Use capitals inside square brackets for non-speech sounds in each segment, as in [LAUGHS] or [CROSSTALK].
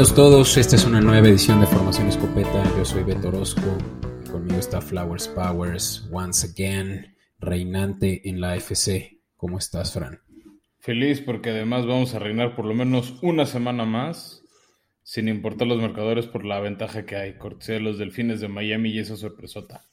Bienvenidos todos, esta es una nueva edición de Formación Escopeta. Yo soy Beto Orozco, conmigo está Flowers Powers, once again, reinante en la AFC. ¿Cómo estás, Fran? Feliz porque además vamos a reinar por lo menos una semana más, sin importar los marcadores por la ventaja que hay. Cortesía de los Delfines de Miami y esa sorpresota.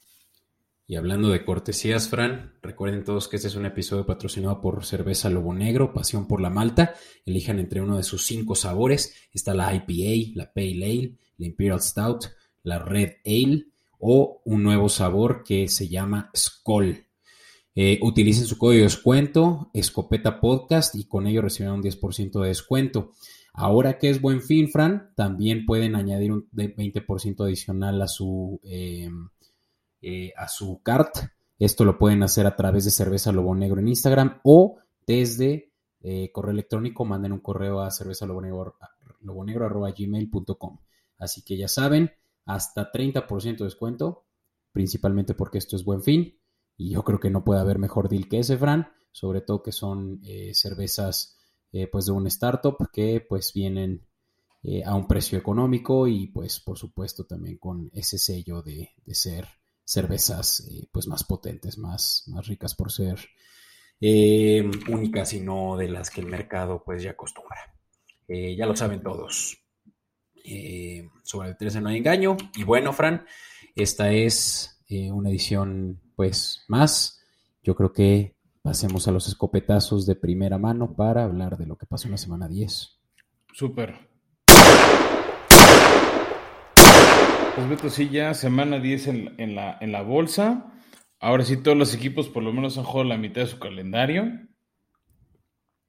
Y hablando de cortesías, Fran, recuerden todos que este es un episodio patrocinado por Cerveza Lobo Negro, Pasión por la Malta. Elijan entre uno de sus cinco sabores. Está la IPA, la Pale Ale, la Imperial Stout, la Red Ale o un nuevo sabor que se llama Skoll. Eh, utilicen su código de descuento, Escopeta Podcast, y con ello recibirán un 10% de descuento. Ahora que es buen fin, Fran, también pueden añadir un 20% adicional a su... Eh, eh, a su cart. Esto lo pueden hacer a través de Cerveza Lobo Negro en Instagram o desde eh, correo electrónico, manden un correo a cerveza gmail.com. Así que ya saben, hasta 30% de descuento, principalmente porque esto es buen fin. Y yo creo que no puede haber mejor deal que ese, Fran, sobre todo que son eh, cervezas pues de un startup que pues vienen a un precio económico y pues por supuesto también con ese sello de, de ser cervezas eh, pues más potentes, más, más ricas por ser eh, únicas y no de las que el mercado pues ya acostumbra. Eh, ya lo saben todos. sobre el 13 no hay engaño. Y bueno, Fran, esta es una edición pues más. Yo creo que pasemos a los escopetazos de primera mano para hablar de lo que pasó en la semana 10. Súper. Pues Beto, sí, ya semana 10 en, la, en la bolsa. Ahora sí, todos los equipos por lo menos han jugado la mitad de su calendario.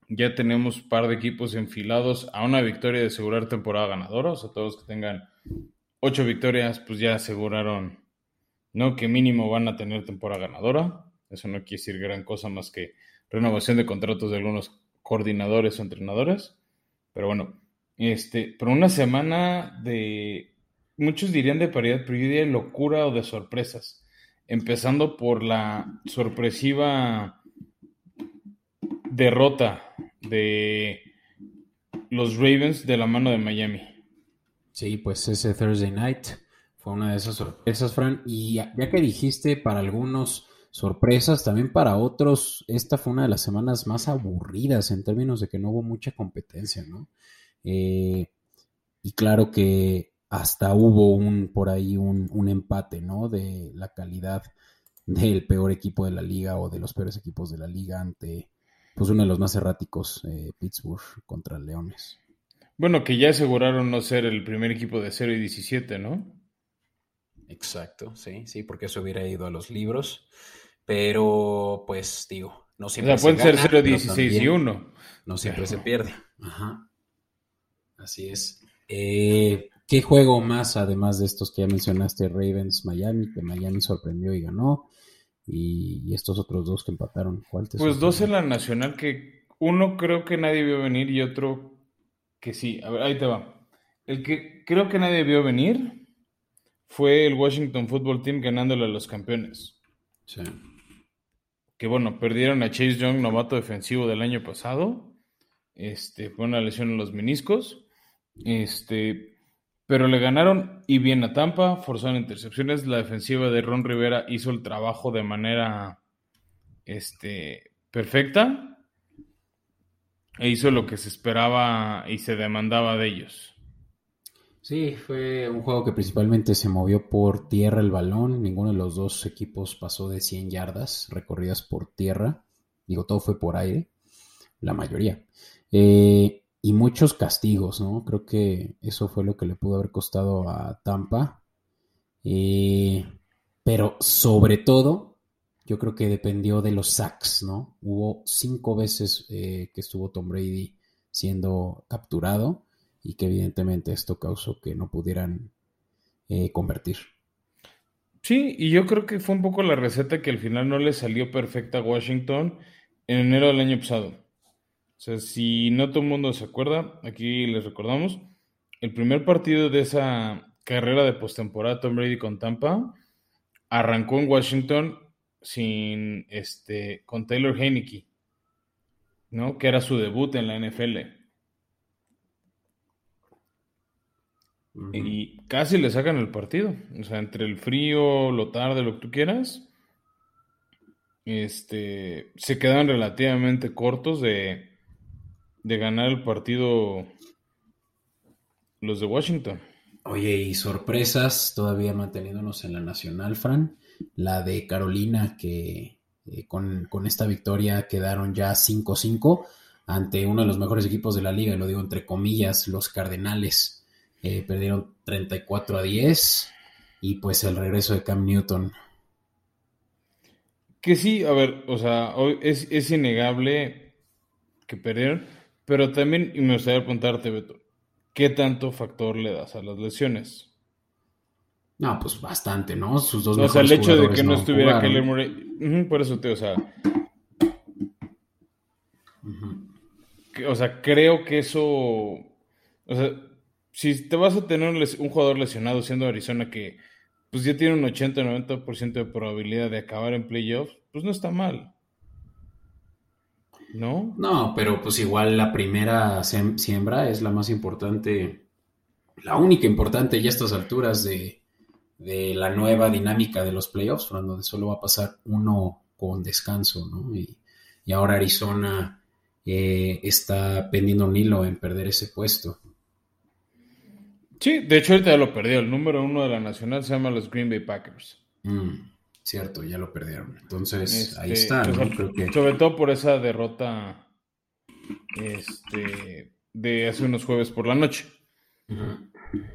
Ya tenemos un par de equipos enfilados a una victoria de asegurar temporada ganadora. O sea, todos que tengan ocho victorias, pues ya aseguraron, ¿no? Que mínimo van a tener temporada ganadora. Eso no quiere decir gran cosa más que renovación de contratos de algunos coordinadores o entrenadores. Pero bueno, este, pero una semana de muchos dirían de paridad, pero yo diría locura o de sorpresas. Empezando por la sorpresiva derrota de los Ravens de la mano de Miami. Sí, pues ese Thursday night fue una de esas sorpresas, Fran. Y ya, que dijiste para algunos sorpresas, también para otros, esta fue una de las semanas más aburridas en términos de que no hubo mucha competencia, ¿no? Eh, y claro que hasta hubo un por ahí un, empate, ¿no? De la calidad del peor equipo de la liga o de los peores equipos de la liga ante pues uno de los más erráticos, eh, Pittsburgh contra Leones. Bueno, que ya aseguraron no ser el primer equipo de 0 y 17, ¿no? Exacto, sí, sí, porque eso hubiera ido a los libros. Pero, pues, digo, no siempre o sea, pueden ser 0, 16 y 1. No siempre se pierde. Ajá. Así es. Eh, ¿Qué juego más, además de estos que ya mencionaste, Ravens, Miami, que Miami sorprendió y ganó? Y, estos otros dos que empataron. ¿Cuál pues dos en la nacional que uno creo que nadie vio venir y otro que sí. A ver, ahí te va. El que creo que nadie vio venir fue el Washington Football Team ganándole a los campeones. Sí. Que bueno, perdieron a Chase Young, novato defensivo del año pasado. Este, fue una lesión en los meniscos. Este, pero le ganaron y bien a Tampa, forzaron intercepciones. La defensiva de Ron Rivera hizo el trabajo de manera este, perfecta e hizo lo que se esperaba y se demandaba de ellos. Sí, fue un juego que principalmente se movió por tierra el balón. Ninguno de los dos equipos pasó de 100 yardas recorridas por tierra. Digo, todo fue por aire, la mayoría. Eh, y muchos castigos, ¿no? Creo que eso fue lo que le pudo haber costado a Tampa. Eh, pero sobre todo, yo creo que dependió de los sacks, ¿no? Hubo cinco veces eh, que estuvo Tom Brady siendo capturado y que evidentemente esto causó que no pudieran eh, convertir. Sí, y yo creo que fue un poco la receta que al final no le salió perfecta a Washington en enero del año pasado. O sea, si no todo el mundo se acuerda, aquí les recordamos, el primer partido de esa carrera de postemporada Tom Brady con Tampa arrancó en Washington sin este con Taylor Heineke, ¿no? Que era su debut en la NFL. y casi le sacan el partido. O sea, entre el frío, lo tarde, lo que tú quieras, este, se quedan relativamente cortos de, de ganar el partido los de Washington. Oye, y sorpresas todavía manteniéndonos en la nacional, Fran. La de Carolina, que eh, con, con, esta victoria quedaron ya 5-5 ante uno de los mejores equipos de la liga, y lo digo entre comillas, los Cardenales. Eh, perdieron 34 a 10 y pues el regreso de Cam Newton. Que sí, a ver, o sea, es, es innegable que perdieron, pero también y me gustaría preguntarte, Beto, ¿qué tanto factor le das a las lesiones? No, pues bastante, ¿no? Sus dos O sea, el hecho de que no, estuviera Keller Murray, por eso te, o sea, o sea, creo que eso, o sea, si te vas a tener un, jugador lesionado siendo Arizona que pues ya tiene un 80-90% de probabilidad de acabar en playoffs, pues no está mal. ¿No? No, pero pues igual la primera siembra es la más importante, la única importante ya a estas alturas de, la nueva dinámica de los playoffs, donde solo va a pasar uno con descanso, ¿no? Y, ahora Arizona eh, está pendiendo un hilo en perder ese puesto. Sí, de hecho ahorita ya lo perdió. El número uno de la nacional se llama los Green Bay Packers. Mm, cierto, ya lo perdieron. Entonces, ahí este, está. Pues, sobre todo por esa derrota este, de hace unos jueves por la noche.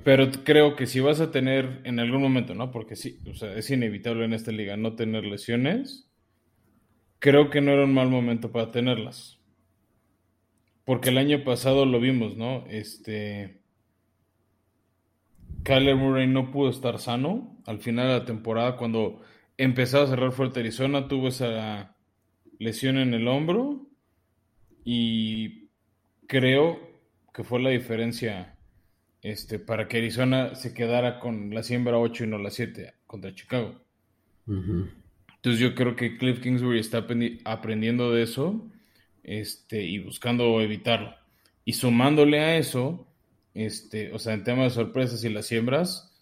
Pero creo que si vas a tener en algún momento, ¿no? Porque sí, o sea, es inevitable en esta liga no tener lesiones. Creo que no era un mal momento para tenerlas. Porque el año pasado lo vimos, ¿no? Este Kyler Murray no pudo estar sano al final de la temporada cuando empezaba a cerrar fuerte Arizona, tuvo esa lesión en el hombro y creo que fue la diferencia este, para que Arizona se quedara con la siembra 8 y no la 7 contra Chicago. Entonces yo creo que Cliff Kingsbury está aprendiendo de eso este, y buscando evitarlo. Y sumándole a eso, este, o sea, en tema de sorpresas y las siembras,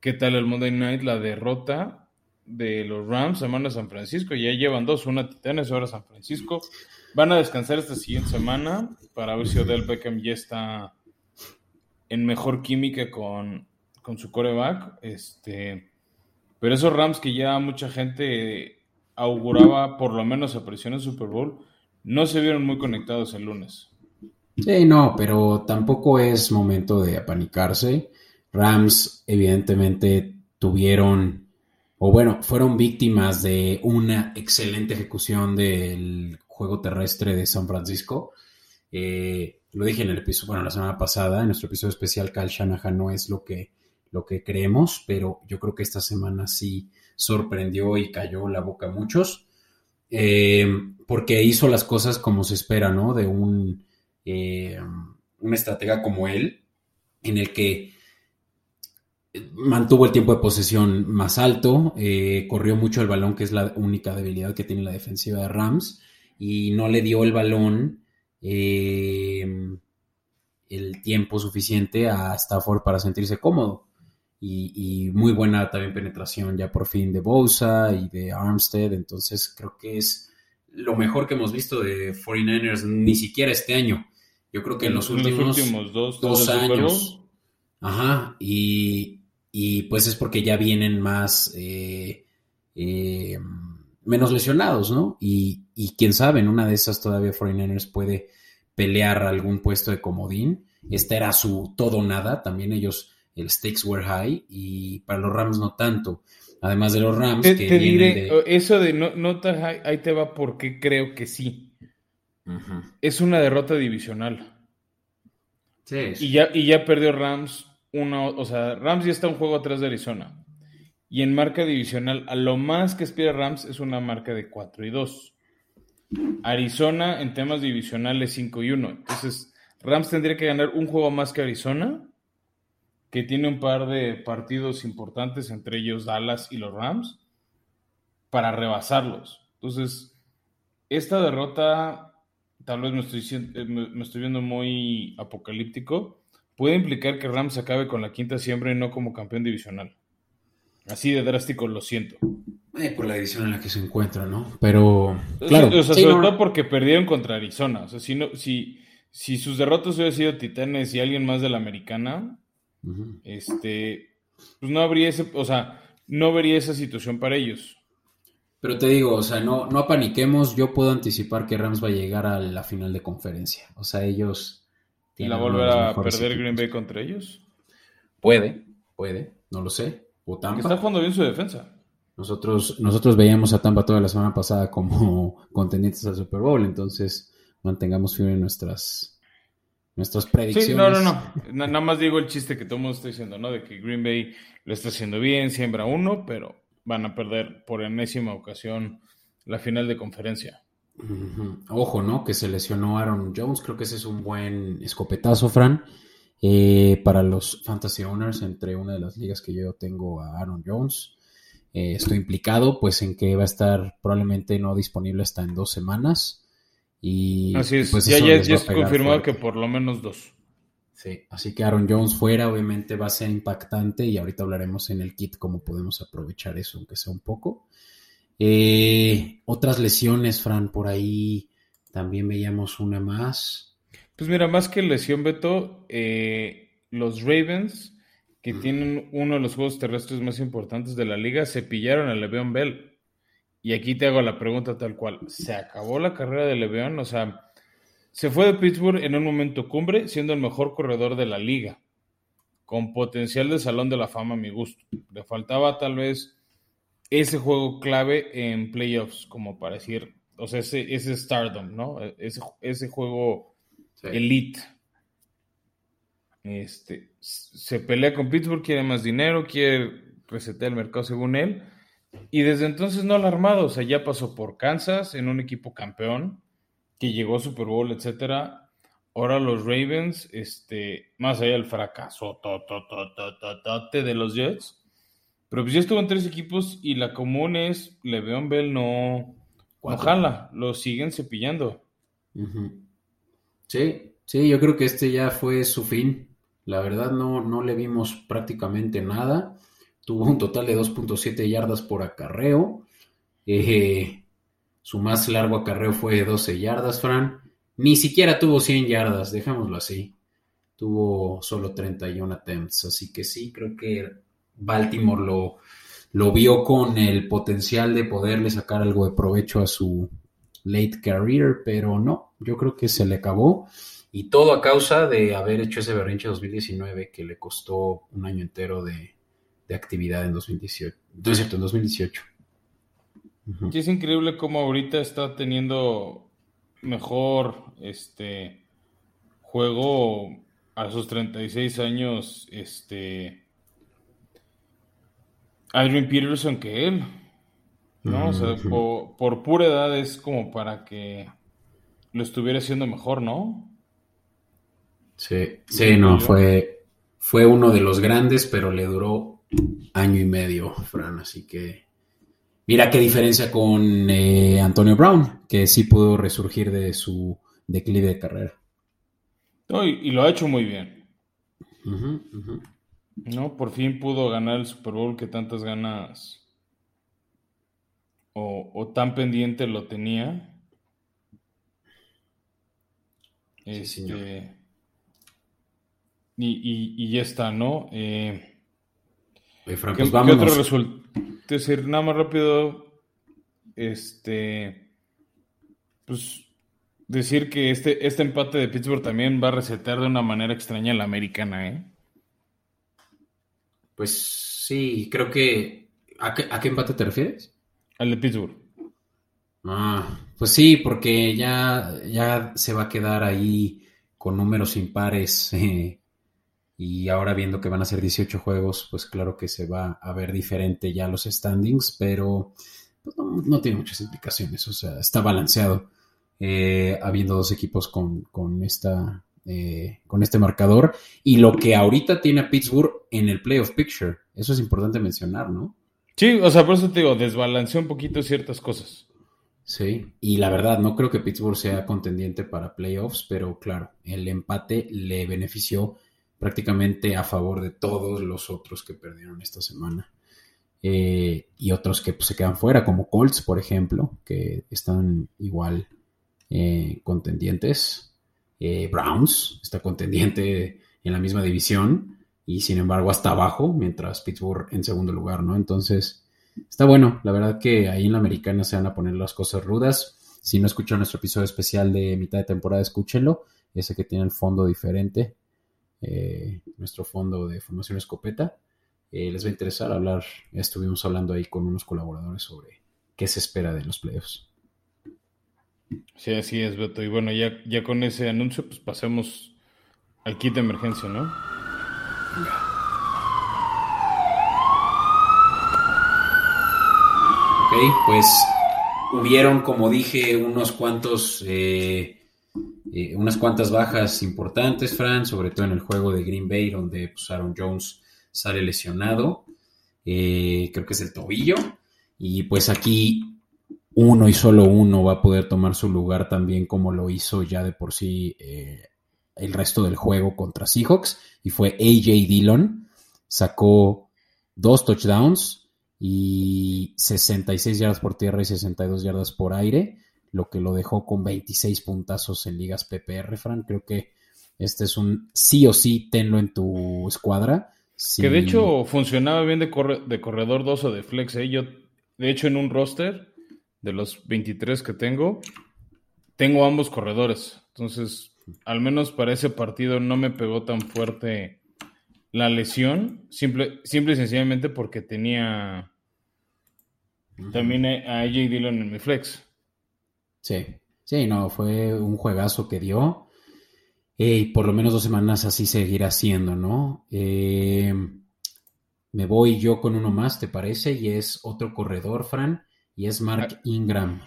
¿qué tal el Monday Night? La derrota de los Rams, semana de San Francisco, ya llevan dos, una Titanes, ahora San Francisco. Van a descansar esta siguiente semana para ver si Odell Beckham ya está en mejor química con, con su coreback. Este, pero esos Rams que ya mucha gente auguraba por lo menos aparición en Super Bowl, no se vieron muy conectados el lunes. Sí, no, pero tampoco es momento de apanicarse. Rams evidentemente tuvieron, o bueno, fueron víctimas de una excelente ejecución del juego terrestre de San Francisco. Eh, lo dije en el episodio, bueno, la semana pasada, en nuestro episodio especial, Cal Shanahan no es lo que, lo que creemos, pero yo creo que esta semana sí sorprendió y cayó la boca a muchos, eh, porque hizo las cosas como se espera, ¿no? De un eh, una estratega como él, en el que mantuvo el tiempo de posesión más alto, eh, corrió mucho el balón, que es la única debilidad que tiene la defensiva de Rams, y no le dio el balón eh, el tiempo suficiente a Stafford para sentirse cómodo. Y, muy buena también penetración ya por fin de Bosa y de Armstead, entonces creo que es lo mejor que hemos visto de 49ers, ni siquiera este año. Yo creo que en, los, últimos, dos, años. Ajá, y, pues es porque ya vienen más, eh, eh, menos lesionados, ¿no? Y, quién sabe, en una de esas todavía 49ers puede pelear algún puesto de comodín. Este era su todo nada, también ellos, el stakes were high, y para los Rams no tanto. Además de los Rams. Te, que diré, eso de no, no tan high, ahí te va porque creo que sí. Es una derrota divisional. Sí. Y ya, y ya perdió Rams uno, o sea, Rams ya está un juego atrás de Arizona. Y en marca divisional, a lo más que aspira Rams es una marca de 4 y 2. Arizona en temas divisionales 5 y 1. Entonces, Rams tendría que ganar un juego más que Arizona, que tiene un par de partidos importantes, entre ellos Dallas y los Rams, para rebasarlos. Entonces, esta derrota tal vez me estoy, eh, me estoy viendo muy apocalíptico, puede implicar que Rams acabe con la quinta siembra y no como campeón divisional. Así de drástico lo siento. Eh, por la división en la que se encuentra, ¿no? Pero, claro. O sea, sobre todo porque perdieron contra Arizona. O sea, si, no, si, si sus derrotas hubieran sido Titanes y alguien más de la americana, este, pues no habría ese, o sea, no vería esa situación para ellos. Pero te digo, o sea, no, no apaniquemos. Yo puedo anticipar que Rams va a llegar a la final de conferencia. O sea, ellos. ¿Y la volver a perder Green Bay contra ellos? Puede, puede, no lo sé. O Tampa. Está jugando bien su defensa. Nosotros, nosotros veíamos a Tampa toda la semana pasada como [LAUGHS] contendientes al Super Bowl, entonces mantengamos firme nuestras, nuestras predicciones. Sí, no, no, no. Nada más digo el chiste que todo el mundo está diciendo, ¿no? De que Green Bay lo está haciendo bien, siembra uno, pero van a perder por enésima ocasión la final de conferencia. Ojo, ¿no? Que se lesionó Aaron Jones. Creo que ese es un buen escopetazo, Fran. Eh, para los fantasy owners, entre una de las ligas que yo tengo a Aaron Jones. Eh, estoy implicado, pues, en que va a estar probablemente no disponible hasta en dos semanas. Y así es, pues, ya, ya, ya es confirmado que por lo menos dos. Sí, así que Aaron Jones fuera, obviamente va a ser impactante y ahorita hablaremos en el kit cómo podemos aprovechar eso, aunque sea un poco. Eh, otras lesiones, Fran, por ahí también veíamos una más. Pues mira, más que lesión, Beto, eh, los Ravens, que tienen uno de los juegos terrestres más importantes de la liga, se pillaron a Le'Veon Bell. Y aquí te hago la pregunta tal cual. ¿Se acabó la carrera de Le'Veon? O sea, se fue de Pittsburgh en un momento cumbre, siendo el mejor corredor de la liga, con potencial de salón de la fama a mi gusto. Le faltaba tal vez ese juego clave en playoffs, como para decir, o sea, ese, ese stardom, ¿no? Ese, ese juego elite. Este, se pelea con Pittsburgh, quiere más dinero, quiere resetear el mercado según él. Y desde entonces no lo ha armado, o sea, ya pasó por Kansas en un equipo campeón, que llegó a Super Bowl, etcétera. Ahora los Ravens, este, más allá del fracaso de los Jets, pero pues ya estuvo en tres equipos y la común es Le'Veon Bell no, no lo siguen cepillando. Sí, sí, yo creo que este ya fue su fin. La verdad no, no le vimos prácticamente nada. Tuvo un total de 2.7 yardas por acarreo. Eh, su más largo acarreo fue 12 yardas, Fran. Ni siquiera tuvo 100 yardas, dejémoslo así. Tuvo solo 31 attempts, así que sí, creo que Baltimore lo, lo vio con el potencial de poderle sacar algo de provecho a su late career, pero no, yo creo que se le acabó. Y todo a causa de haber hecho ese berrinche 2019 que le costó un año entero de, de actividad en 2018. No es cierto, en 2018. Y es increíble cómo ahorita está teniendo mejor este juego a sus 36 años este Adrian Peterson que él. ¿No? O sea, por, pura edad es como para que lo estuviera haciendo mejor, ¿no? Sí, sí, no, fue, fue uno de los grandes, pero le duró año y medio, Fran, así que Mira qué diferencia con eh, Antonio Brown, que sí pudo resurgir de su declive de carrera. y, lo ha hecho muy bien. No, por fin pudo ganar el Super Bowl que tantas ganas o, tan pendiente lo tenía. Este, y, ya está, ¿no? Eh, Oye, Frank, ¿qué, pues otro resultado? decir, nada más rápido, este, pues decir que este, este empate de Pittsburgh también va a resetar de una manera extraña a la americana, ¿eh? Pues sí, creo que... ¿A qué, empate te refieres? Al de Pittsburgh. Ah, pues sí, porque ya, ya se va a quedar ahí con números impares [LAUGHS] eh, y ahora viendo que van a ser 18 juegos, pues claro que se va a ver diferente ya los standings, pero pues, no, tiene muchas implicaciones, o sea, está balanceado, eh, habiendo dos equipos con, con esta, eh, con este marcador, y lo que ahorita tiene a Pittsburgh en el playoff picture, eso es importante mencionar, ¿no? Sí, o sea, por eso te digo, desbalanceó un poquito ciertas cosas. Sí, y la verdad, no creo que Pittsburgh sea contendiente para playoffs, pero claro, el empate le benefició prácticamente a favor de todos los otros que perdieron esta semana. Eh, y otros que pues, se quedan fuera, como Colts, por ejemplo, que están igual eh, contendientes. Eh, Browns está contendiente en la misma división y sin embargo hasta abajo, mientras Pittsburgh en segundo lugar, ¿no? Entonces, está bueno, la verdad que ahí en la americana se van a poner las cosas rudas. Si no escuchan nuestro episodio especial de mitad de temporada, escúchenlo, ese que tiene el fondo diferente, nuestro fondo de formación escopeta. Eh, les va a interesar hablar. Estuvimos hablando ahí con unos colaboradores sobre qué se espera de los playoffs. Sí, así es, Beto. Y bueno, ya, ya con ese anuncio, pues pasemos al kit de emergencia, ¿no? Ok, pues hubieron, como dije, unos cuantos, eh, eh, unas cuantas bajas importantes, Fran, sobre todo en el juego de Green Bay, donde pues, Aaron Jones sale lesionado, eh, creo que es el tobillo, y pues aquí uno y solo uno va a poder tomar su lugar también como lo hizo ya de por sí eh, el resto del juego contra Seahawks, y fue AJ Dillon, sacó dos touchdowns y 66 yardas por tierra y 62 yardas por aire, lo que lo dejó con 26 puntazos en ligas PPR, Fran. Creo que este es un sí o sí tenlo en tu escuadra. Que de hecho funcionaba bien de, de corredor 2 o de flex. ¿eh? Yo, de hecho, en un roster de los 23 que tengo, tengo ambos corredores. Entonces, al menos para ese partido no me pegó tan fuerte la lesión. Simple, simple y sencillamente porque tenía también a AJ Dillon en mi flex. Sí, sí, no, fue un juegazo que dio y por lo menos dos semanas así seguirá siendo, ¿no? Eh, me voy yo con uno más, ¿te parece? Y es otro corredor, Fran, y es Mark ah. Ingram,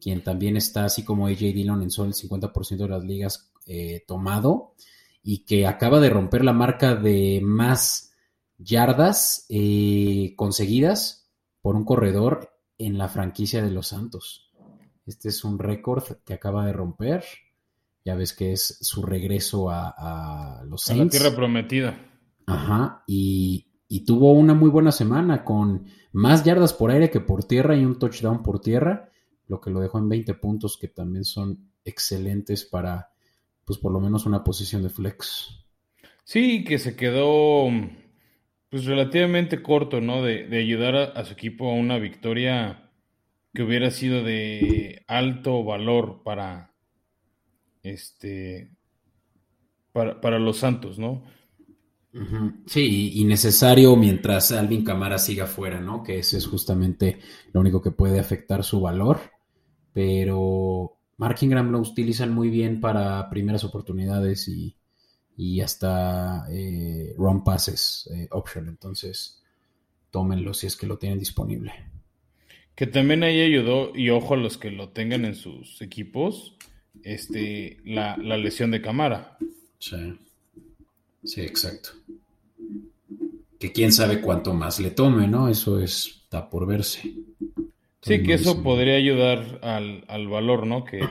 quien también está así como AJ Dillon en solo el 50% de las ligas eh, tomado y que acaba de romper la marca de más yardas eh, conseguidas por un corredor en la franquicia de los Santos. Este es un récord que acaba de romper ya ves que es su regreso a, los Saints. A la tierra prometida. Ajá, y, tuvo una muy buena semana con más yardas por aire que por tierra y un touchdown por tierra, lo que lo dejó en 20 puntos que también son excelentes para, pues por lo menos una posición de flex. Sí, que se quedó pues relativamente corto, ¿no? De, ayudar a, su equipo a una victoria que hubiera sido de alto valor para, este, para, los Santos, ¿no? Sí, y necesario mientras Alvin Camara siga fuera, ¿no? Que ese es justamente lo único que puede afectar su valor. Pero Mark Ingram lo utilizan muy bien para primeras oportunidades y, hasta eh, run passes eh, option. Entonces, tómenlo si es que lo tienen disponible. Que también ahí ayudó, y ojo a los que lo tengan en sus equipos, este, la, lesión de Camara. Sí. Sí, exacto. Que quién sabe cuánto más le tome, ¿no? Eso está por verse. Sí, que eso podría ayudar al, valor, ¿no? Que,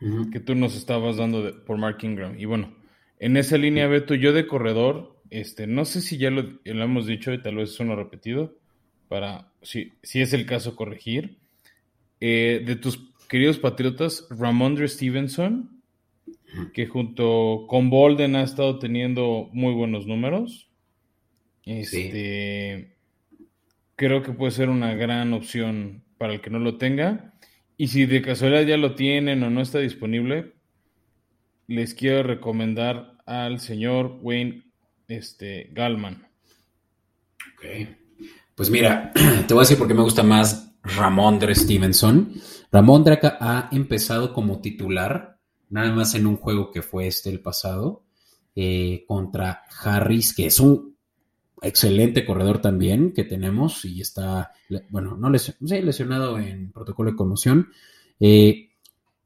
[CLEARS THROAT] que tú nos estabas dando por Mark Ingram. Y bueno, en esa línea, Beto, yo de corredor, este, no sé si ya lo, hemos dicho y tal vez es uno repetido, para, si, si es el caso, corregir. Eh, de tus queridos patriotas, Ramondre Stevenson, que junto con Bolden ha estado teniendo muy buenos números. Este, Creo que puede ser una gran opción para el que no lo tenga. Y si de casualidad ya lo tienen o no está disponible, les quiero recomendar al señor Wayne este, Galman. Ok. Pues mira, [CLEARS THROAT] te voy a decir por qué me gusta más Ramondre Stevenson. Ramondre ha empezado como titular, nada más en un juego que fue este el pasado, eh, contra Harris, que es un excelente corredor también que tenemos y está, bueno, no lesionado en protocolo de conmoción, eh,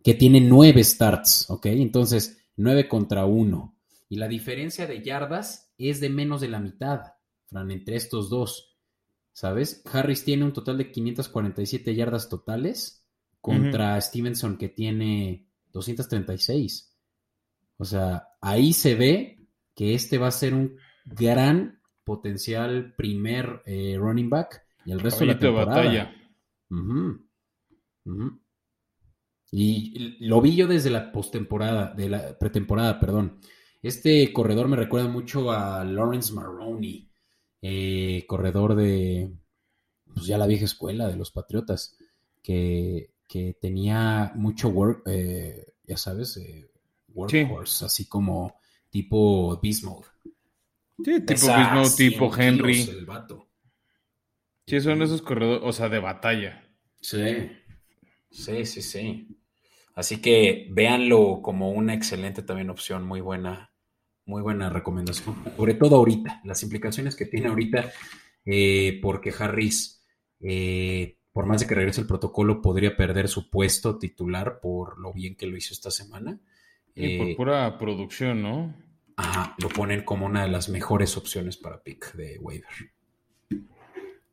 que tiene nueve starts, ¿ok? Entonces, nueve contra uno. Y la diferencia de yardas es de menos de la mitad, Fran, entre estos dos. ¿sabes? Harris tiene un total de 547 yardas totales contra Stevenson que tiene 236. O sea, ahí se ve que este va a ser un gran potencial primer eh, running back y el resto de la temporada. batalla. Y lo vi yo desde la postemporada, de la pretemporada, perdón. Este corredor me recuerda mucho a Lawrence Maroney, eh, corredor de pues ya la vieja escuela de los Patriotas, que, tenía mucho work, eh, ya sabes, eh, workhorse, así como tipo Beast Mode. Sí, tipo Beast Mode, tipo Henry. Sí, son esos corredores, o sea, de batalla. Sí, sí, sí, sí. Así que véanlo como una excelente también opción, muy buena, muy buena recomendación. Sobre todo ahorita, las implicaciones que tiene ahorita, eh, porque Harris eh, por más de que regrese el protocolo, podría perder su puesto titular por lo bien que lo hizo esta semana. Y por eh, pura producción, ¿no? Ajá, lo ponen como una de las mejores opciones para pick de waiver.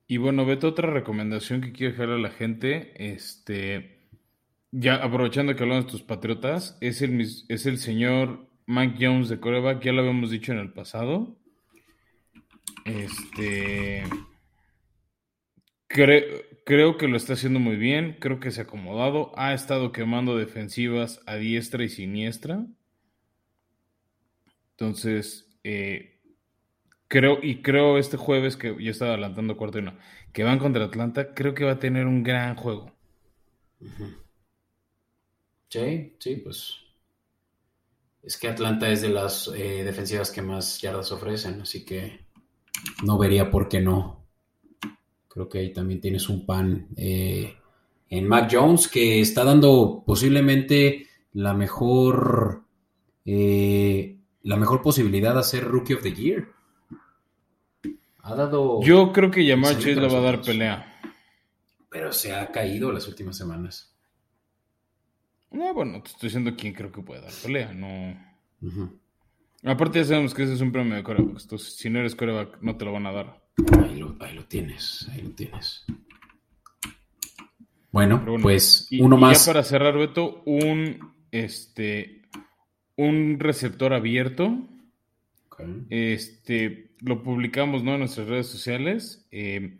Y bueno, Beto, otra recomendación que quiero dejar a la gente, este, ya aprovechando que hablamos de tus patriotas, es el, es el señor Mike Jones de coreback, ya lo habíamos dicho en el pasado. Este, Creo, que lo está haciendo muy bien, creo que se ha acomodado, ha estado quemando defensivas a diestra y siniestra. Entonces, eh, creo, y creo este jueves que ya estaba adelantando cuarto y una, que van contra Atlanta, creo que va a tener un gran juego. Sí, sí, pues es que Atlanta es de las eh, defensivas que más yardas ofrecen, así que no vería por qué no. Creo que ahí también tienes un pan eh, en Mac Jones que está dando posiblemente la mejor eh, la mejor posibilidad de ser Rookie of the Year. Ha dado. Yo creo que Yamar Chase le va a dar pelea. Pero se ha caído las últimas semanas. No, bueno, te estoy diciendo quién creo que puede dar pelea, no. Aparte ya sabemos que ese es un premio de coreback. Entonces, si no eres coreback, no te lo van a dar. Ahí lo, tienes, ahí lo tienes. Bueno, pues uno más. ya para cerrar, Beto, un este un receptor abierto. Este lo publicamos ¿no? en nuestras redes sociales. Eh,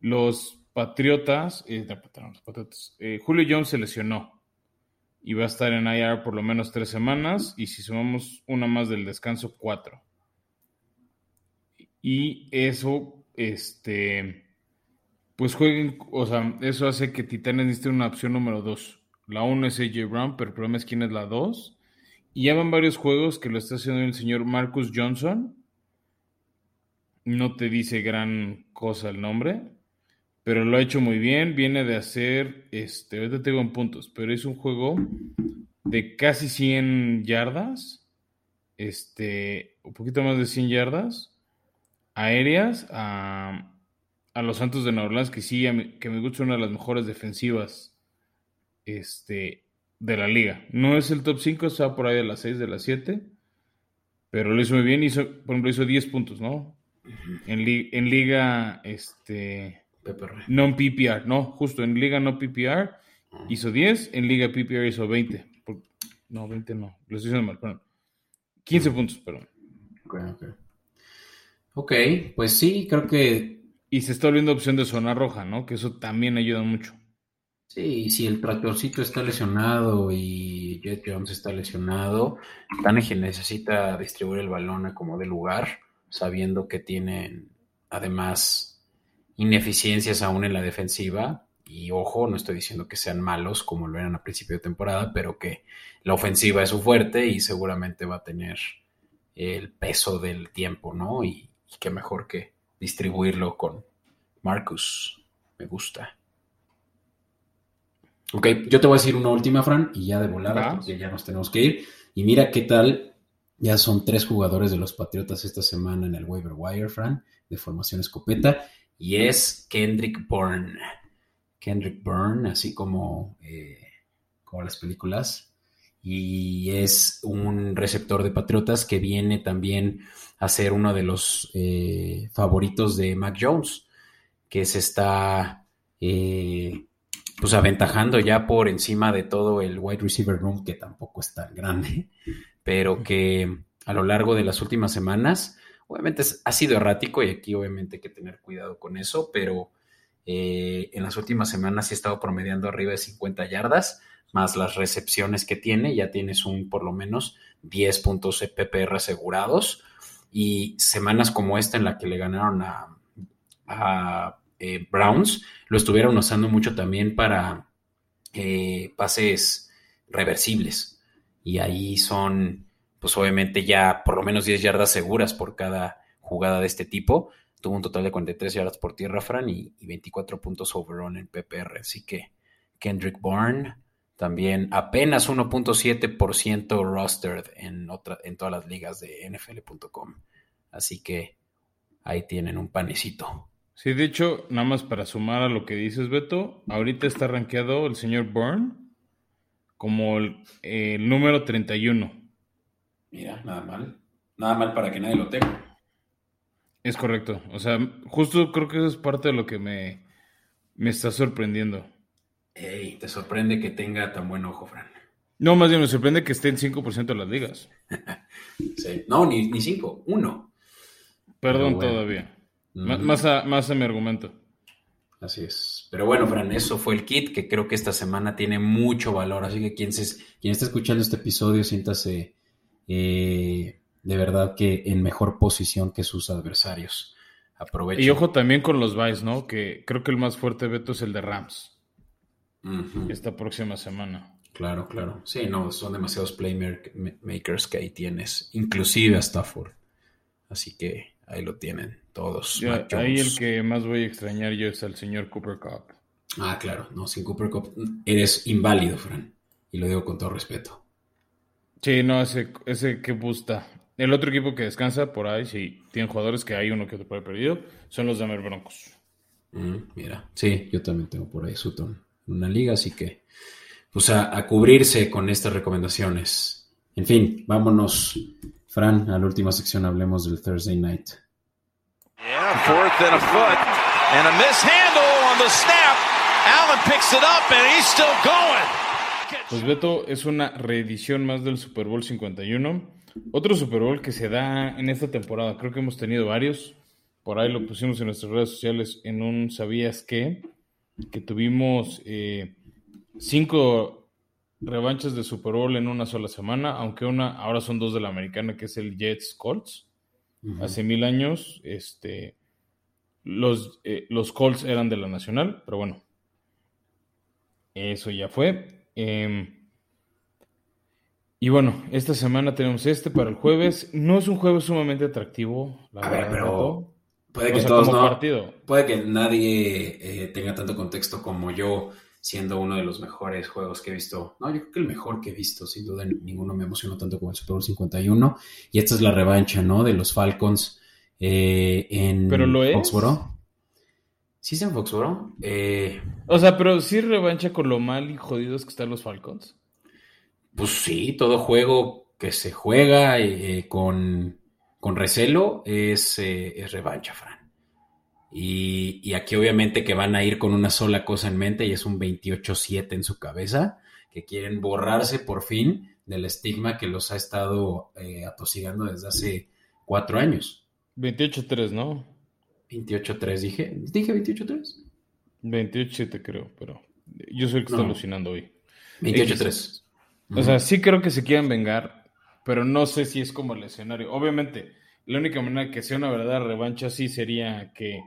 los Patriotas, eh, eh, Julio Jones se lesionó y va a estar en IR por lo menos tres semanas. Y si sumamos una más del descanso, cuatro. Y eso, este, pues jueguen, o sea, eso hace que Titanes necesite una opción número dos. La uno es AJ Brown, pero el problema es quién es la dos. Y ya van varios juegos que lo está haciendo el señor Marcus Johnson. No te dice gran cosa el nombre, pero lo ha hecho muy bien. Viene de hacer, este, ahorita tengo en puntos, pero es un juego de casi 100 yardas, este, un poquito más de 100 yardas aéreas a, los Santos de Nueva Orleans, que sí, que me gusta una de las mejores defensivas este, de la liga. No es el top 5, está por ahí de las 6, de las 7, pero lo hizo muy bien. Hizo, por ejemplo, hizo 10 puntos, ¿no? En, en liga, este... Non PPR, no, justo en liga no PPR hizo 10, en liga PPR hizo 20. no, 20 no, lo estoy diciendo mal, perdón. 15 puntos, perdón. Ok, pues sí, creo que... Y se está volviendo opción de zona roja, ¿no? Que eso también ayuda mucho. Sí, si el tractorcito está lesionado y Jet Jones está lesionado, Tannehill necesita distribuir el balón como de lugar, sabiendo que tienen además ineficiencias aún en la defensiva. Y ojo, no estoy diciendo que sean malos como lo eran a principio de temporada, pero que la ofensiva es su fuerte y seguramente va a tener el peso del tiempo, ¿no? Y, y qué mejor que distribuirlo con Marcus. Me gusta. Ok, yo te voy a decir una última, Fran, y ya de volada, porque ya nos tenemos que ir. Y mira qué tal, ya son tres jugadores de los Patriotas esta semana en el waiver wire, Fran, de formación escopeta, y es Kendrick Byrne. Kendrick Byrne, así como, eh, como las películas, y es un receptor de Patriotas que viene también a ser uno de los eh, favoritos de Mac Jones, que se está eh, pues aventajando ya por encima de todo el wide receiver room, que tampoco es tan grande, [LAUGHS] pero que a lo largo de las últimas semanas. Obviamente ha sido errático y aquí obviamente hay que tener cuidado con eso, pero eh, en las últimas semanas sí ha estado promediando arriba de 50 yardas, más las recepciones que tiene, ya tienes un por lo menos 10 puntos PPR asegurados. Y semanas como esta en la que le ganaron a, eh, Browns, lo estuvieron usando mucho también para eh, pases reversibles. Y ahí son, pues obviamente ya por lo menos 10 yardas seguras por cada jugada de este tipo. Tuvo un total de 43 yardas por tierra, Fran, y, 24 puntos overall en PPR. Así que Kendrick Bourne también apenas 1.7% rostered en, otra, en todas las ligas de NFL.com. Así que ahí tienen un panecito. Sí, de hecho, nada más para sumar a lo que dices, Beto, ahorita está rankeado el señor Bourne como el, el número 31. Mira, nada mal. Nada mal para que nadie lo tenga. Es correcto. O sea, justo creo que eso es parte de lo que me, me está sorprendiendo. Ey, te sorprende que tenga tan buen ojo, Fran. No, más bien me sorprende que esté en 5% de las ligas. [LAUGHS] sí. No, ni, ni 5, 1. Perdón todavía. más, a, más a mi argumento. Así es. Pero bueno, Fran, eso fue el kit que creo que esta semana tiene mucho valor. Así que quien, se, quien está escuchando este episodio, siéntase eh, de verdad que en mejor posición que sus adversarios. Aprovechen. Y ojo también con los Vice, ¿no? Que creo que el más fuerte Beto es el de Rams. Esta próxima semana. Claro, claro. Sí, no, son demasiados playmakers que ahí tienes, inclusive a Stafford. Así que ahí lo tienen todos. ahí el que más voy a extrañar yo es al señor Cooper Cup. Ah, claro, no, sin Cooper Cup eres inválido, Fran. Y lo digo con todo respeto. Sí, no, ese, ese que gusta. El otro equipo que descansa por ahí, si tienen jugadores que hay uno que te puede perdido, son los Denver Broncos. Mm, mira, sí, yo también tengo por ahí Sutton en una liga, así que pues a, cubrirse con estas recomendaciones. En fin, vámonos, Fran, a la última sección, hablemos del Thursday Night. Yeah, fourth and a foot, and a mishandle on the snap. Allen picks it up, and he's still going. Pues Beto, es una reedición más del Super Bowl 51 otro Super Bowl que se da en esta temporada, creo que hemos tenido varios. Por ahí lo pusimos en nuestras redes sociales en un ¿Sabías qué? Que tuvimos eh, cinco revanchas de Super Bowl en una sola semana, aunque una ahora son dos de la americana, que es el Jets Colts. Hace mil años, este, los, eh, los Colts eran de la nacional, pero bueno, eso ya fue. Eh, y bueno, esta semana tenemos este para el jueves. No es un jueves sumamente atractivo, la a verdad, ver, pero puede que todos no, partido. Puede que nadie eh, tenga tanto contexto como yo, siendo uno de los mejores juegos que he visto. No, yo creo que el mejor que he visto, sin duda, ninguno me emocionó tanto como el Super Bowl 51. Y esta es la revancha, ¿no? De los Falcons eh, en ¿Pero lo Foxboro. ¿Sí es en Foxboro? Eh, o sea, pero sí revancha con lo mal y jodidos que están los Falcons. Pues sí, todo juego que se juega eh, con, recelo es, eh, es revancha, Fran. Y, aquí obviamente que van a ir con una sola cosa en mente y es un 28-7 en su cabeza, que quieren borrarse por fin del estigma que los ha estado eh, atosigando desde hace cuatro años. 28-3, ¿no? 28-3, dije. ¿Dije 28-3? 28-7 creo, pero yo soy el que está alucinando hoy. 28-3. O sea, sí creo que se quieran vengar, pero no sé si es como el escenario. Obviamente, la única manera que sea una verdadera revancha sí sería que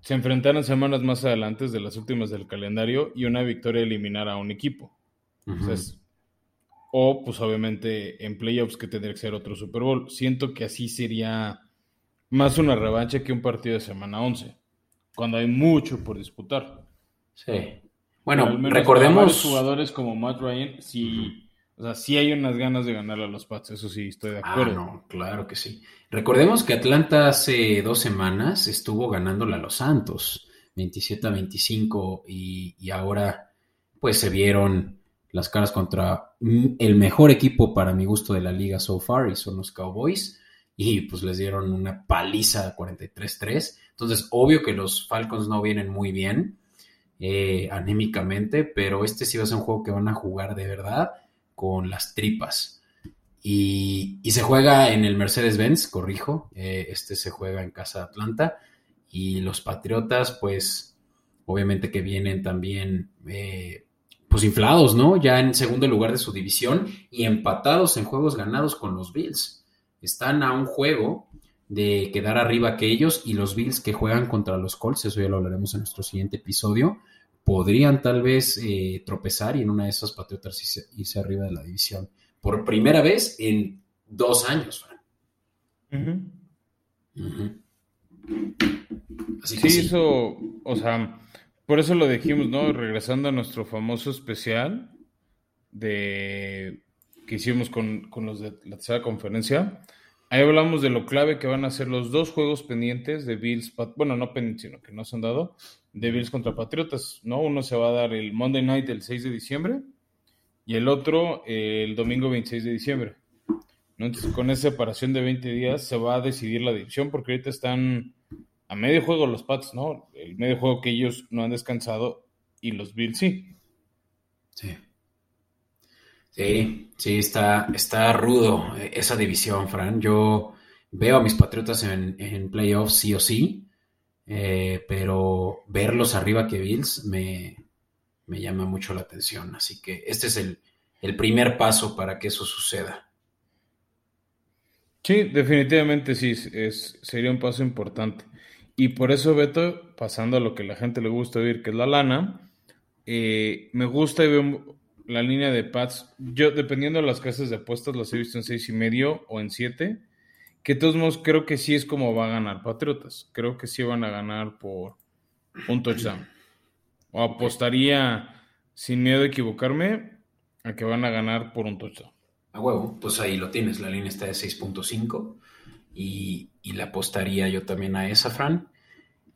se enfrentaran semanas más adelante de las últimas del calendario y una victoria eliminara a un equipo. o pues obviamente en playoffs que tendría que ser otro Super Bowl. Siento que así sería más una revancha que un partido de semana 11, cuando hay mucho por disputar. Sí. Bueno, recordemos. jugadores como Matt Ryan, sí, o sea, sí hay unas ganas de ganar a los Pats, eso sí, estoy de ah, acuerdo. Ah, no, claro que sí. Recordemos que Atlanta hace dos semanas estuvo ganándole a los Santos, 27 a 25, y, y ahora, pues se vieron las caras contra el mejor equipo para mi gusto de la liga so far, y son los Cowboys y pues les dieron una paliza 43-3. Entonces, obvio que los Falcons no vienen muy bien. Eh, anímicamente, pero este sí va a ser un juego que van a jugar de verdad con las tripas. Y, se juega en el Mercedes-Benz, corrijo. Eh, este se juega en casa de Atlanta. Y los Patriotas, pues, obviamente que vienen también, eh, pues, inflados, ¿no? Ya en segundo lugar de su división y empatados en juegos ganados con los Bills. Están a un juego de quedar arriba que ellos y los Bills que juegan contra los Colts, eso ya lo hablaremos en nuestro siguiente episodio, podrían tal vez eh, tropezar y en una de esas Patriotas irse arriba de la división por primera vez en dos años. sí, eso, o sea, por eso lo dijimos, ¿no? Regresando a nuestro famoso especial de que hicimos con, los de la tercera conferencia. Ahí hablamos de lo clave que van a ser los dos juegos pendientes de Bills, bueno, no pendientes, sino que no se han dado, de Bills contra Patriotas, ¿no? Uno se va a dar el Monday Night el 6 de diciembre y el otro el domingo 26 de diciembre. Entonces, con esa separación de 20 días se va a decidir la división porque ahorita están a medio juego los Pats, ¿no? El medio juego que ellos no han descansado y los Bills sí. Sí. Sí, sí, está, está rudo esa división, Fran. Yo veo a mis Patriotas en, en playoffs sí o sí, eh, pero verlos arriba que Bills me, me llama mucho la atención. Así que este es el, primer paso para que eso suceda. Sí, definitivamente sí, es, sería un paso importante. Y por eso, Beto, pasando a lo que la gente le gusta oír, que es la lana, eh, me gusta y veo la línea de Pats. Yo, dependiendo de las casas de apuestas, las he visto en seis y medio o en siete. Que de todos modos creo que sí es como va a ganar Patriotas. Creo que sí van a ganar por un touchdown. O apostaría, sin miedo a equivocarme, a que van a ganar por un touchdown. A huevo, pues ahí lo tienes, la línea está de 6.5 y, y le apostaría yo también a esa, Fran.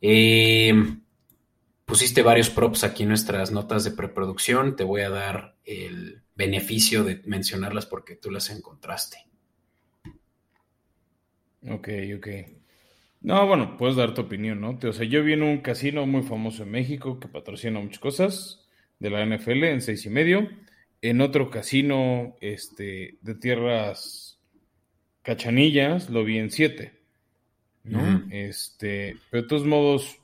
Eh, pusiste varios props aquí en nuestras notas de preproducción, te voy a dar el beneficio de mencionarlas porque tú las encontraste. Ok, ok. No, bueno, puedes dar tu opinión, ¿no? O sea, yo vi en un casino muy famoso en México que patrocina muchas cosas de la NFL en seis y medio. En otro casino este, de tierras cachanillas lo vi en siete. ¿no? Este, pero de todos modos.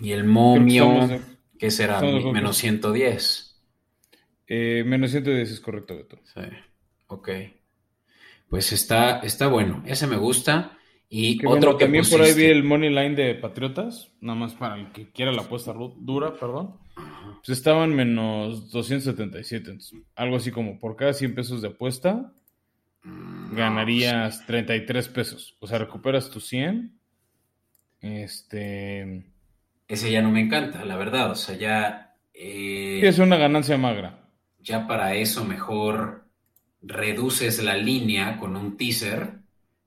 Y el momio, ¿qué será? Menos 110. Eh, menos 110 es correcto, Beto. Sí, ok. Pues está, está bueno. Ese me gusta. Y otro que también por ahí vi el money line de Patriotas, nada más para el que quiera la apuesta dura, perdón. Pues estaban menos 277, algo así como por cada 100 pesos de apuesta mm, ganarías 33 pesos. O sea, recuperas tus 100. Este ese ya no me encanta, la verdad, o sea, ya eh, es una ganancia magra. Ya para eso mejor reduces la línea con un teaser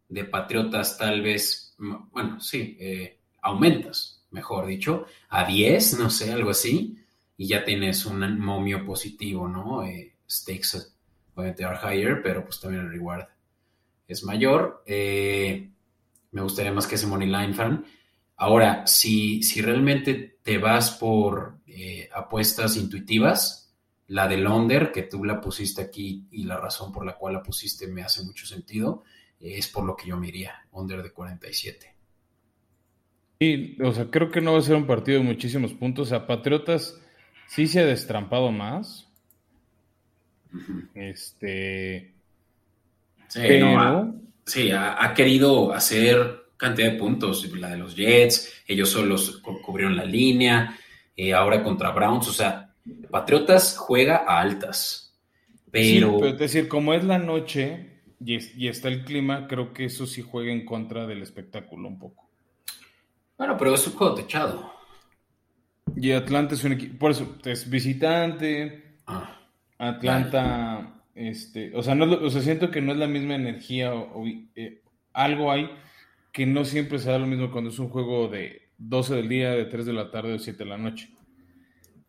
de Patriotas tal vez, bueno, sí, eh, aumentas, mejor dicho, a 10, no sé, algo así, y ya tienes un momio positivo, ¿no? Eh, stakes obviamente are higher, pero pues también el reward es mayor. Me gustaría más que ese money line fan. Ahora, si, si realmente te vas por apuestas intuitivas, la de Londer, que tú la pusiste aquí y la razón por la cual la pusiste me hace mucho sentido, es por lo que yo me iría, under de 47. Sí, o sea, creo que no va a ser un partido de muchísimos puntos. A Patriotas sí se ha destrampado más. Este. Sí, ha, querido hacer cantidad de puntos. La de los Jets, ellos solos cubrieron la línea. Eh, ahora contra Browns, o sea, Patriotas juega a altas. Pero... Sí, pero es decir, como es la noche, y, está el clima, creo que eso sí juega en contra del espectáculo un poco. Bueno, pero es un juego techado. Y Atlanta es un equipo, por eso, es visitante. Ah, Atlanta, este, o sea, no, o sea, siento que no es la misma energía, o, eh, algo hay que no siempre se da lo mismo cuando es un juego de 12 del día, de 3 de la tarde o 7 de la noche.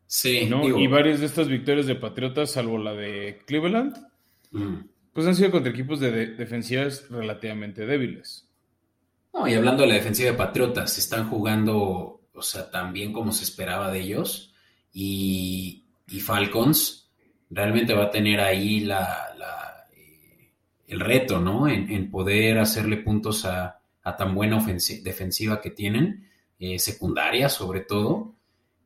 Sí. y varias de estas victorias de Patriotas, salvo la de Cleveland, mm pues han sido contra equipos de, defensivas relativamente débiles. No, y hablando de la defensiva de Patriotas, están jugando, o sea, tan bien como se esperaba de ellos. Y, Falcons realmente va a tener ahí la, el reto, ¿no? En, poder hacerle puntos a, tan buena defensiva que tienen, eh, secundaria sobre todo,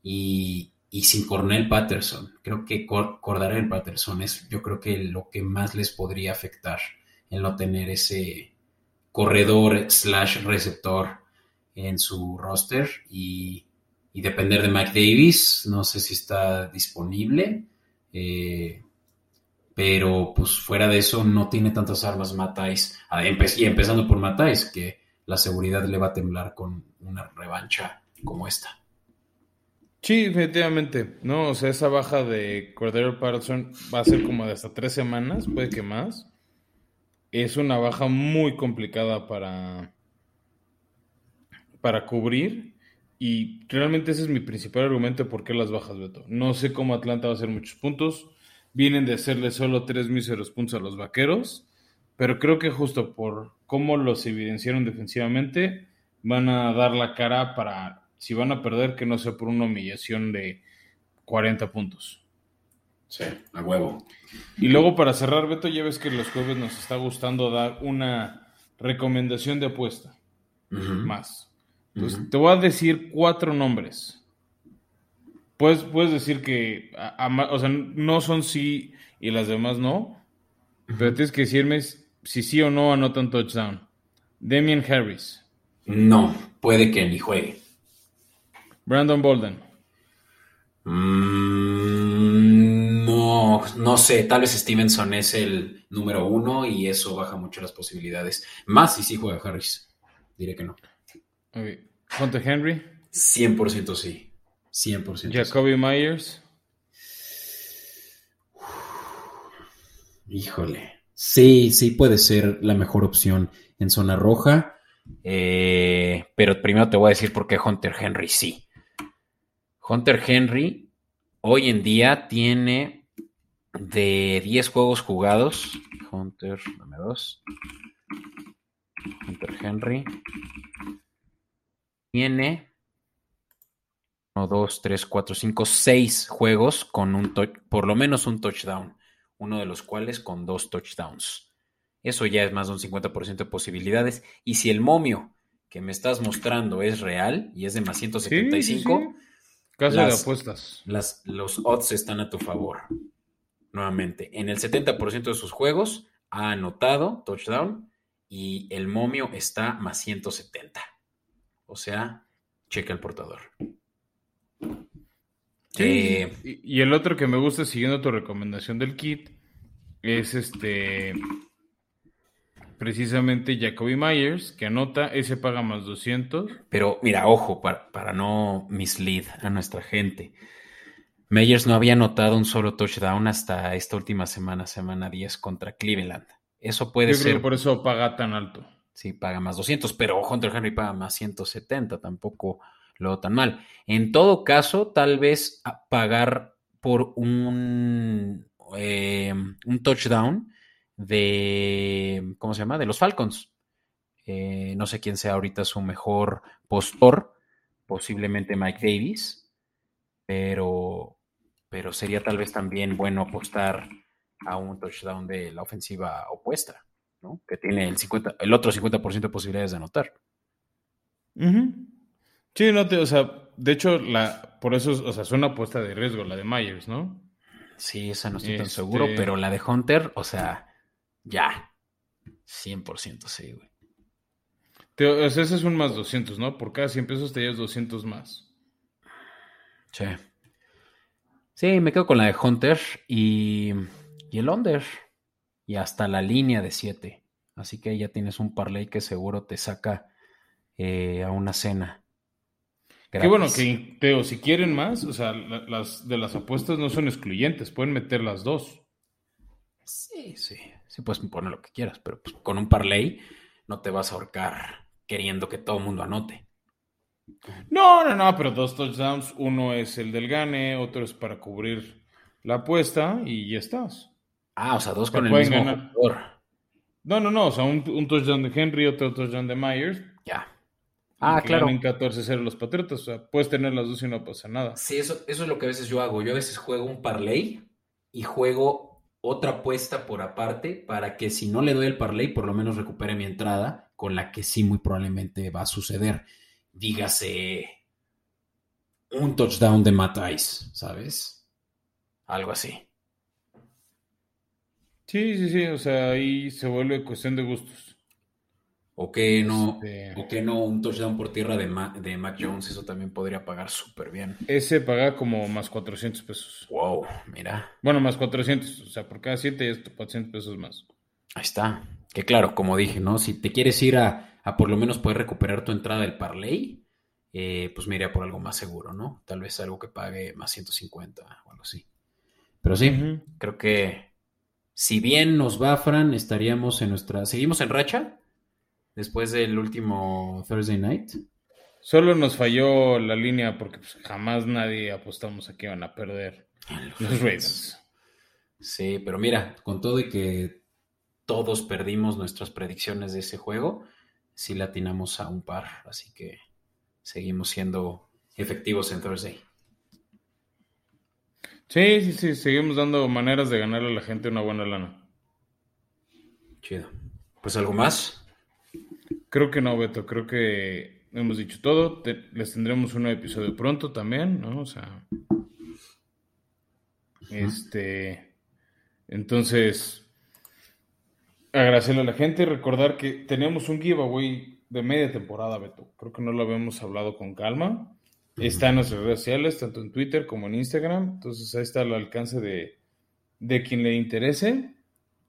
y, sin Cornell Patterson. Creo que Cordarel Patterson es, yo creo que lo que más les podría afectar en no tener ese corredor slash receptor en su roster y, depender de Mike Davis. No sé si está disponible. Eh, pero pues fuera de eso no tiene tantas armas Matais. Ah, y empezando por Matais, que la seguridad le va a temblar con una revancha como esta. Sí, efectivamente. No, o sea, esa baja de Cordero Patterson va a ser como de hasta tres semanas, puede que más. Es una baja muy complicada para, para cubrir. Y realmente ese es mi principal argumento por qué las bajas, Beto. No sé cómo Atlanta va a hacer muchos puntos vienen de hacerle solo tres míseros puntos a los vaqueros, pero creo que justo por cómo los evidenciaron defensivamente, van a dar la cara para, si van a perder, que no sea por una humillación de 40 puntos. Sí, a huevo. Y luego para cerrar, Beto, ya ves que los jueves nos está gustando dar una recomendación de apuesta. Más. Entonces, te voy a decir cuatro nombres Puedes, puedes decir que, o sea, no son sí y las demás no, pero tienes que decirme si sí o no anotan touchdown. Damian Harris. No, puede que ni juegue. Brandon Bolden. Mm, no, no sé. Tal vez Stevenson es el número uno y eso baja mucho las posibilidades. Más si sí juega Harris. Diré que no. Okay. Hunter Henry. 100% sí. 100%. Jacoby Myers. Híjole. Sí, sí puede ser la mejor opción en zona roja. Eh, pero primero te voy a decir por qué Hunter Henry sí. Hunter Henry hoy en día tiene de 10 juegos jugados. Hunter, dame dos. Hunter Henry. Tiene 1, 2, 3, 4, 5, 6 juegos con un por lo menos un touchdown, uno de los cuales con dos touchdowns. Eso ya es más de un 50% de posibilidades. Y si el momio que me estás mostrando es real y es de más 175, Caso de apuestas. Las, los odds están a tu favor. Nuevamente, en el 70% de sus juegos ha anotado touchdown y el momio está más 170. O sea, checa el portador. Eh, y, el otro que me gusta, siguiendo tu recomendación del kit, es este precisamente Jacoby Myers, que anota, ese paga más 200. Pero mira, ojo, para, para no mislead a nuestra gente. Myers no había anotado un solo touchdown hasta esta última semana, semana 10 contra Cleveland. Eso puede ser. por eso paga tan alto. Sí, paga más 200, pero Hunter Henry paga más 170. Tampoco lo tan mal. En todo caso, tal vez pagar por un, eh, un touchdown de, ¿cómo se llama? De los Falcons. Eh, no sé quién sea ahorita su mejor postor, posiblemente Mike Davis, pero, pero sería tal vez también bueno apostar a un touchdown de la ofensiva opuesta, ¿no? Que tiene el, 50, el otro 50% de posibilidades de anotar. Sí, no te, o sea, de hecho, la, por eso, o sea, es una apuesta de riesgo, la de Myers, ¿no? Sí, esa no estoy tan seguro, este pero la de Hunter, o sea, ya. 100% sí, güey. o sea, ese es un más 200, ¿no? Por cada 100 pesos te llevas 200 más. Sí. Sí, me quedo con la de Hunter y, y el under. Y hasta la línea de 7. Así que ya tienes un parlay que seguro te saca eh, a una cena. Qué bueno, que Teo, si quieren más, o sea, las de las apuestas no son excluyentes, pueden meter las dos. Sí, sí, sí puedes poner lo que quieras, pero pues, con un parlay no te vas a ahorcar queriendo que todo el mundo anote. No, no, no, pero dos touchdowns, uno es el del gane, otro es para cubrir la apuesta y ya estás. Ah, o sea, dos con el mismo jugador. No, no, no, o sea, un, un touchdown de Henry, otro touchdown de Myers. Ya. Ah, claro. En 14-0 los Patriotas. O sea, puedes tener las dos y no pasa nada. Sí, eso, eso es lo que a veces yo hago. Yo a veces juego un parlay y juego otra apuesta por aparte para que si no le doy el parlay, por lo menos recupere mi entrada, con la que sí muy probablemente va a suceder. Dígase un touchdown de Matais, ¿sabes? Algo así. Sí, sí, sí, o sea, ahí se vuelve cuestión de gustos. O que no, este... o que no un touchdown por tierra de, Ma de Mac Jones, eso también podría pagar súper bien. Ese paga como más 400 pesos. Wow, mira. Bueno, más 400, o sea, por cada 7 es 400 pesos más. Ahí está. Que claro, como dije, ¿no? Si te quieres ir a, a por lo menos poder recuperar tu entrada del parlay, eh, pues me iría por algo más seguro, ¿no? Tal vez algo que pague más 150 o algo así. Pero sí, uh -huh. creo que si bien nos va, Fran, estaríamos en nuestra... ¿Seguimos en racha? Después del último Thursday Night. Solo nos falló la línea porque pues, jamás nadie apostamos a que iban a perder los Ravens. Sí, pero mira, con todo y que todos perdimos nuestras predicciones de ese juego, sí latinamos a un par, así que seguimos siendo efectivos en Thursday. Sí, sí, sí, seguimos dando maneras de ganarle a la gente una buena lana. Chido. Pues algo más. Creo que no, Beto, creo que hemos dicho todo. Te, les tendremos un episodio pronto también, ¿no? O sea. Este. Entonces. Agradecerle a la gente. Recordar que tenemos un giveaway de media temporada, Beto. Creo que no lo habíamos hablado con calma. Está en nuestras redes sociales, tanto en Twitter como en Instagram. Entonces ahí está al alcance de, de quien le interese.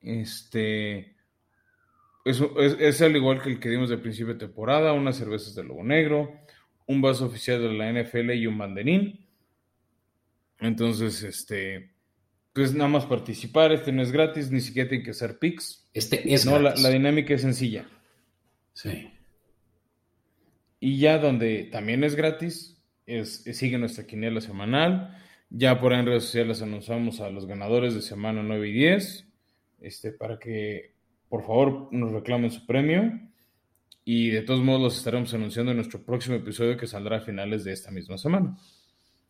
Este es, es, es, al igual que el que dimos de principio de temporada, unas cervezas de Lobo Negro, un vaso oficial de la NFL y un banderín. Entonces, este, pues nada más participar. Este no es gratis, ni siquiera tiene que ser picks. Este es no, gratis. La, la dinámica es sencilla. Sí. Y ya donde también es gratis, es, sigue nuestra quiniela semanal. Ya por ahí en redes sociales anunciamos a los ganadores de semana 9 y 10 este, para que por favor nos reclamen su premio. Y de todos modos los estaremos anunciando en nuestro próximo episodio que saldrá a finales de esta misma semana.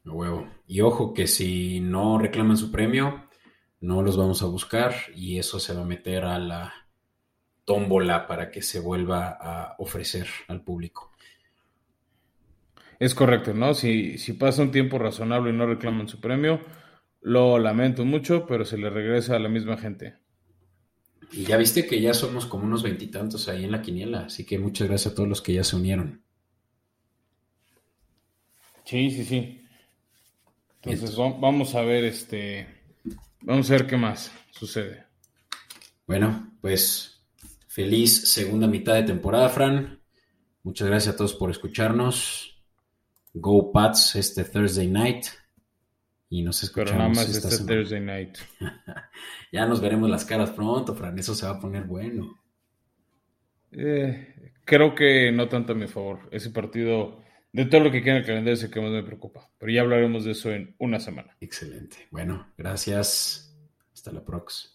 Huevo. Y ojo que si no reclaman su premio, no los vamos a buscar y eso se va a meter a la tómbola para que se vuelva a ofrecer al público. Es correcto, ¿no? Si, si pasa un tiempo razonable y no reclaman su premio, lo lamento mucho, pero se le regresa a la misma gente. Y ya viste que ya somos como unos veintitantos ahí en la quiniela, así que muchas gracias a todos los que ya se unieron. Sí, sí, sí. Entonces vamos a ver este, vamos a ver qué más sucede. Bueno, pues feliz segunda mitad de temporada, Fran. Muchas gracias a todos por escucharnos. Go Pats este Thursday night. Y nos escuchamos. Pero nada más este semana. Thursday night. [LAUGHS] ya nos veremos las caras pronto, Fran. Eso se va a poner bueno. Eh, creo que no tanto a mi favor. Ese partido, de todo lo que queda en el calendario, es el que más me preocupa. Pero ya hablaremos de eso en una semana. Excelente. Bueno, gracias. Hasta la próxima.